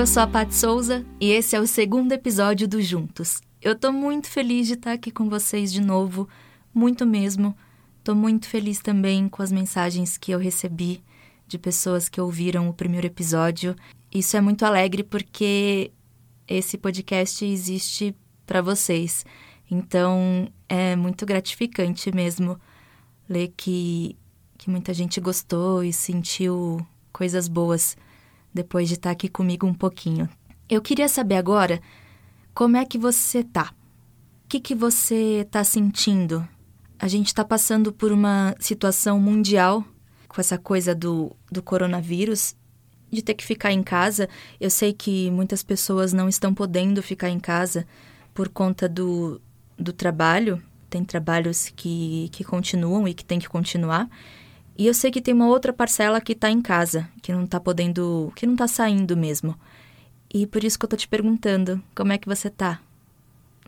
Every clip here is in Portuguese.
Eu sou a Pat Souza e esse é o segundo episódio do Juntos. Eu tô muito feliz de estar aqui com vocês de novo, muito mesmo. Tô muito feliz também com as mensagens que eu recebi de pessoas que ouviram o primeiro episódio. Isso é muito alegre porque esse podcast existe para vocês. Então, é muito gratificante mesmo ler que, que muita gente gostou e sentiu coisas boas depois de estar aqui comigo um pouquinho. Eu queria saber agora como é que você tá. O que, que você tá sentindo? A gente está passando por uma situação mundial com essa coisa do, do coronavírus, de ter que ficar em casa. Eu sei que muitas pessoas não estão podendo ficar em casa por conta do, do trabalho. Tem trabalhos que, que continuam e que tem que continuar. E eu sei que tem uma outra parcela que está em casa, que não está podendo, que não está saindo mesmo. E por isso que eu tô te perguntando, como é que você tá?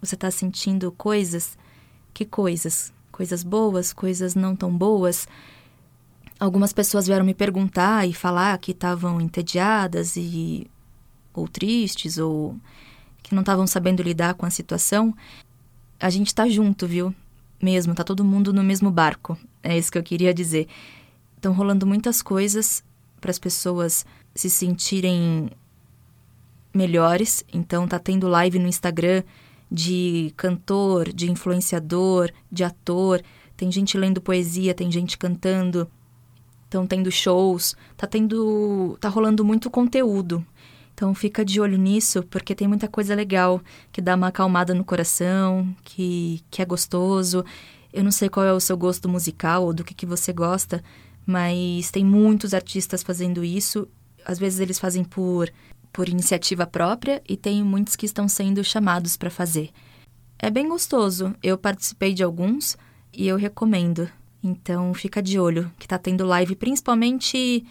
Você tá sentindo coisas? Que coisas? Coisas boas, coisas não tão boas? Algumas pessoas vieram me perguntar e falar que estavam entediadas e ou tristes ou que não estavam sabendo lidar com a situação. A gente tá junto, viu? Mesmo, tá todo mundo no mesmo barco. É isso que eu queria dizer. Estão rolando muitas coisas para as pessoas se sentirem melhores. Então tá tendo live no Instagram de cantor, de influenciador, de ator. Tem gente lendo poesia, tem gente cantando. Estão tendo shows, tá tendo, tá rolando muito conteúdo. Então fica de olho nisso, porque tem muita coisa legal que dá uma acalmada no coração, que, que é gostoso. Eu não sei qual é o seu gosto musical ou do que, que você gosta, mas tem muitos artistas fazendo isso. Às vezes eles fazem por, por iniciativa própria e tem muitos que estão sendo chamados para fazer. É bem gostoso. Eu participei de alguns e eu recomendo. Então fica de olho, que tá tendo live principalmente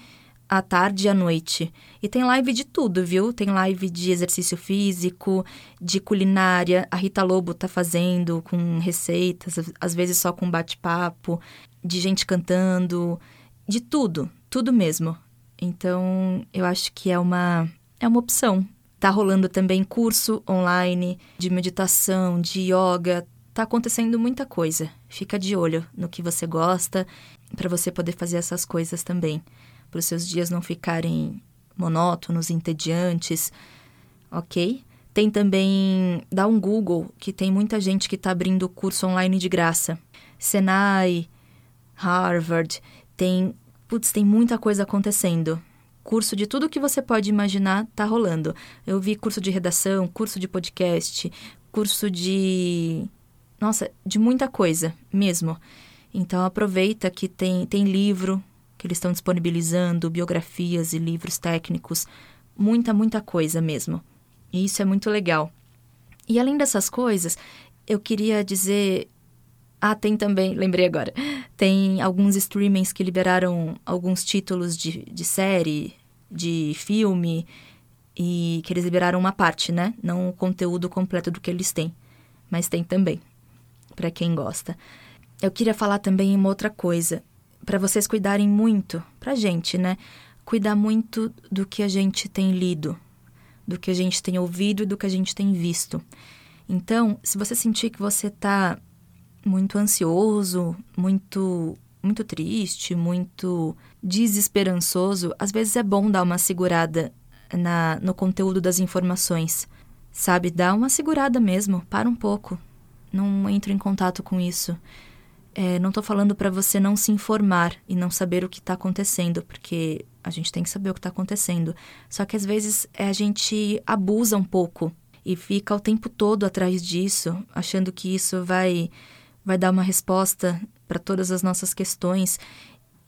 à tarde e à noite. E tem live de tudo, viu? Tem live de exercício físico, de culinária. A Rita Lobo tá fazendo com receitas, às vezes só com bate-papo, de gente cantando de tudo, tudo mesmo. Então, eu acho que é uma é uma opção. Tá rolando também curso online de meditação, de yoga, tá acontecendo muita coisa. Fica de olho no que você gosta para você poder fazer essas coisas também, para os seus dias não ficarem monótonos, entediantes, ok? Tem também, dá um Google, que tem muita gente que está abrindo curso online de graça. Senai, Harvard, tem, putz, tem muita coisa acontecendo. Curso de tudo que você pode imaginar tá rolando. Eu vi curso de redação, curso de podcast, curso de nossa, de muita coisa mesmo. Então aproveita que tem tem livro que eles estão disponibilizando, biografias e livros técnicos, muita muita coisa mesmo. E isso é muito legal. E além dessas coisas, eu queria dizer ah, tem também, lembrei agora. Tem alguns streamings que liberaram alguns títulos de, de série, de filme, e que eles liberaram uma parte, né? Não o conteúdo completo do que eles têm. Mas tem também, para quem gosta. Eu queria falar também uma outra coisa. Para vocês cuidarem muito, pra gente, né? Cuidar muito do que a gente tem lido, do que a gente tem ouvido e do que a gente tem visto. Então, se você sentir que você tá muito ansioso, muito muito triste, muito desesperançoso, às vezes é bom dar uma segurada na, no conteúdo das informações. Sabe, dá uma segurada mesmo, para um pouco. Não entre em contato com isso. É, não estou falando para você não se informar e não saber o que está acontecendo, porque a gente tem que saber o que está acontecendo. Só que às vezes é, a gente abusa um pouco e fica o tempo todo atrás disso, achando que isso vai vai dar uma resposta para todas as nossas questões.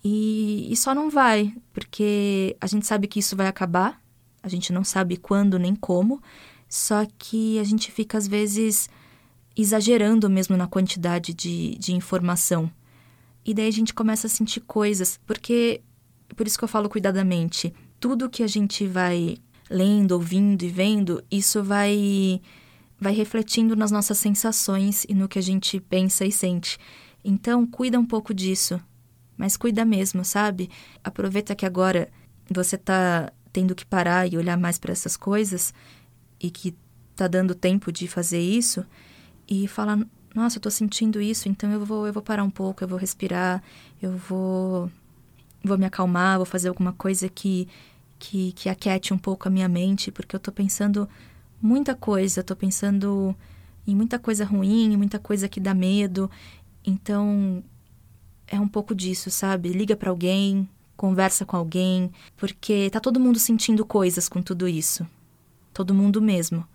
E, e só não vai, porque a gente sabe que isso vai acabar, a gente não sabe quando nem como, só que a gente fica, às vezes, exagerando mesmo na quantidade de, de informação. E daí a gente começa a sentir coisas, porque, por isso que eu falo cuidadamente, tudo que a gente vai lendo, ouvindo e vendo, isso vai vai refletindo nas nossas sensações e no que a gente pensa e sente. Então, cuida um pouco disso. Mas cuida mesmo, sabe? Aproveita que agora você tá tendo que parar e olhar mais para essas coisas e que tá dando tempo de fazer isso e falar, nossa, eu tô sentindo isso, então eu vou eu vou parar um pouco, eu vou respirar, eu vou vou me acalmar, vou fazer alguma coisa que que que aquete um pouco a minha mente, porque eu tô pensando muita coisa, tô pensando em muita coisa ruim, muita coisa que dá medo. Então, é um pouco disso, sabe? Liga para alguém, conversa com alguém, porque tá todo mundo sentindo coisas com tudo isso. Todo mundo mesmo.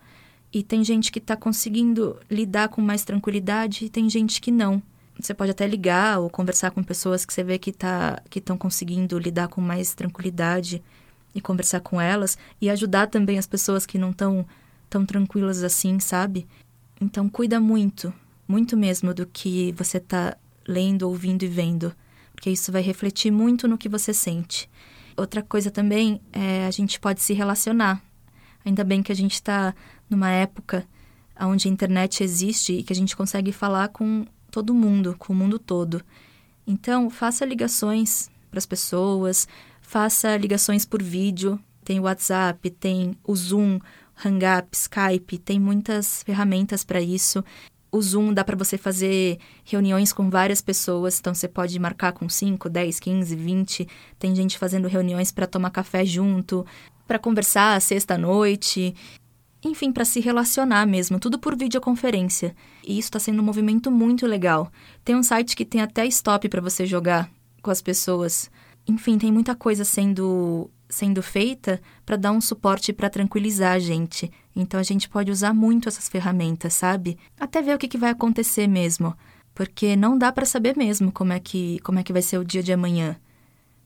E tem gente que tá conseguindo lidar com mais tranquilidade e tem gente que não. Você pode até ligar ou conversar com pessoas que você vê que tá estão conseguindo lidar com mais tranquilidade e conversar com elas e ajudar também as pessoas que não estão tão tranquilas assim, sabe? Então cuida muito, muito mesmo do que você tá lendo, ouvindo e vendo, porque isso vai refletir muito no que você sente. Outra coisa também é a gente pode se relacionar. Ainda bem que a gente está numa época onde a internet existe e que a gente consegue falar com todo mundo, com o mundo todo. Então, faça ligações para as pessoas, faça ligações por vídeo. Tem o WhatsApp, tem o Zoom, Hangouts, Skype, tem muitas ferramentas para isso. O Zoom dá para você fazer reuniões com várias pessoas, então você pode marcar com 5, 10, 15, 20. Tem gente fazendo reuniões para tomar café junto, para conversar sexta-noite. Enfim, para se relacionar mesmo, tudo por videoconferência. E isso está sendo um movimento muito legal. Tem um site que tem até stop para você jogar com as pessoas. Enfim, tem muita coisa sendo sendo feita para dar um suporte para tranquilizar a gente. Então a gente pode usar muito essas ferramentas, sabe? Até ver o que, que vai acontecer mesmo, porque não dá para saber mesmo como é que como é que vai ser o dia de amanhã.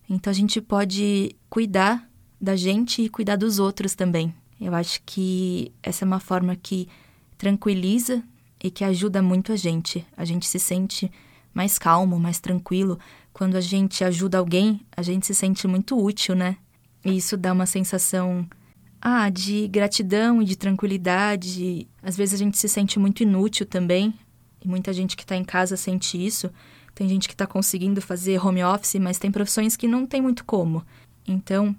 Então a gente pode cuidar da gente e cuidar dos outros também. Eu acho que essa é uma forma que tranquiliza e que ajuda muito a gente. A gente se sente mais calmo, mais tranquilo. Quando a gente ajuda alguém, a gente se sente muito útil, né? E isso dá uma sensação ah, de gratidão e de tranquilidade. Às vezes a gente se sente muito inútil também. E muita gente que está em casa sente isso. Tem gente que está conseguindo fazer home office, mas tem profissões que não tem muito como. Então,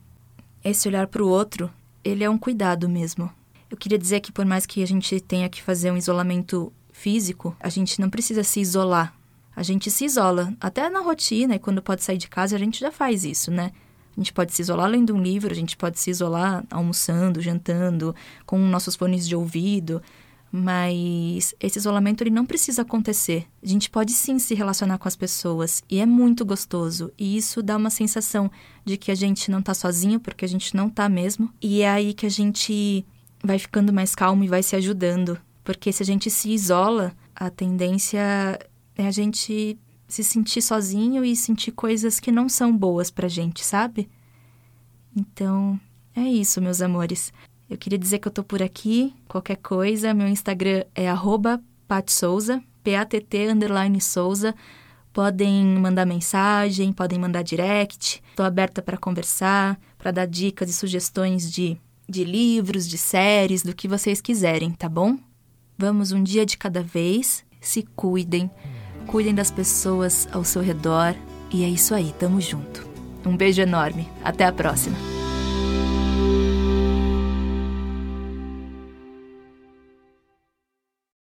esse olhar para o outro, ele é um cuidado mesmo. Eu queria dizer que por mais que a gente tenha que fazer um isolamento físico, a gente não precisa se isolar. A gente se isola. Até na rotina e quando pode sair de casa, a gente já faz isso, né? A gente pode se isolar lendo um livro, a gente pode se isolar almoçando, jantando, com nossos fones de ouvido, mas esse isolamento ele não precisa acontecer. A gente pode sim se relacionar com as pessoas e é muito gostoso. E isso dá uma sensação de que a gente não tá sozinho, porque a gente não tá mesmo. E é aí que a gente vai ficando mais calmo e vai se ajudando. Porque se a gente se isola, a tendência é a gente se sentir sozinho e sentir coisas que não são boas pra gente, sabe? Então, é isso, meus amores. Eu queria dizer que eu tô por aqui. Qualquer coisa, meu Instagram é patsouza, P-A-T-T underline Souza. Podem mandar mensagem, podem mandar direct. Estou aberta para conversar, para dar dicas e sugestões de, de livros, de séries, do que vocês quiserem, tá bom? Vamos um dia de cada vez. Se cuidem cuidem das pessoas ao seu redor. E é isso aí, tamo junto. Um beijo enorme. Até a próxima.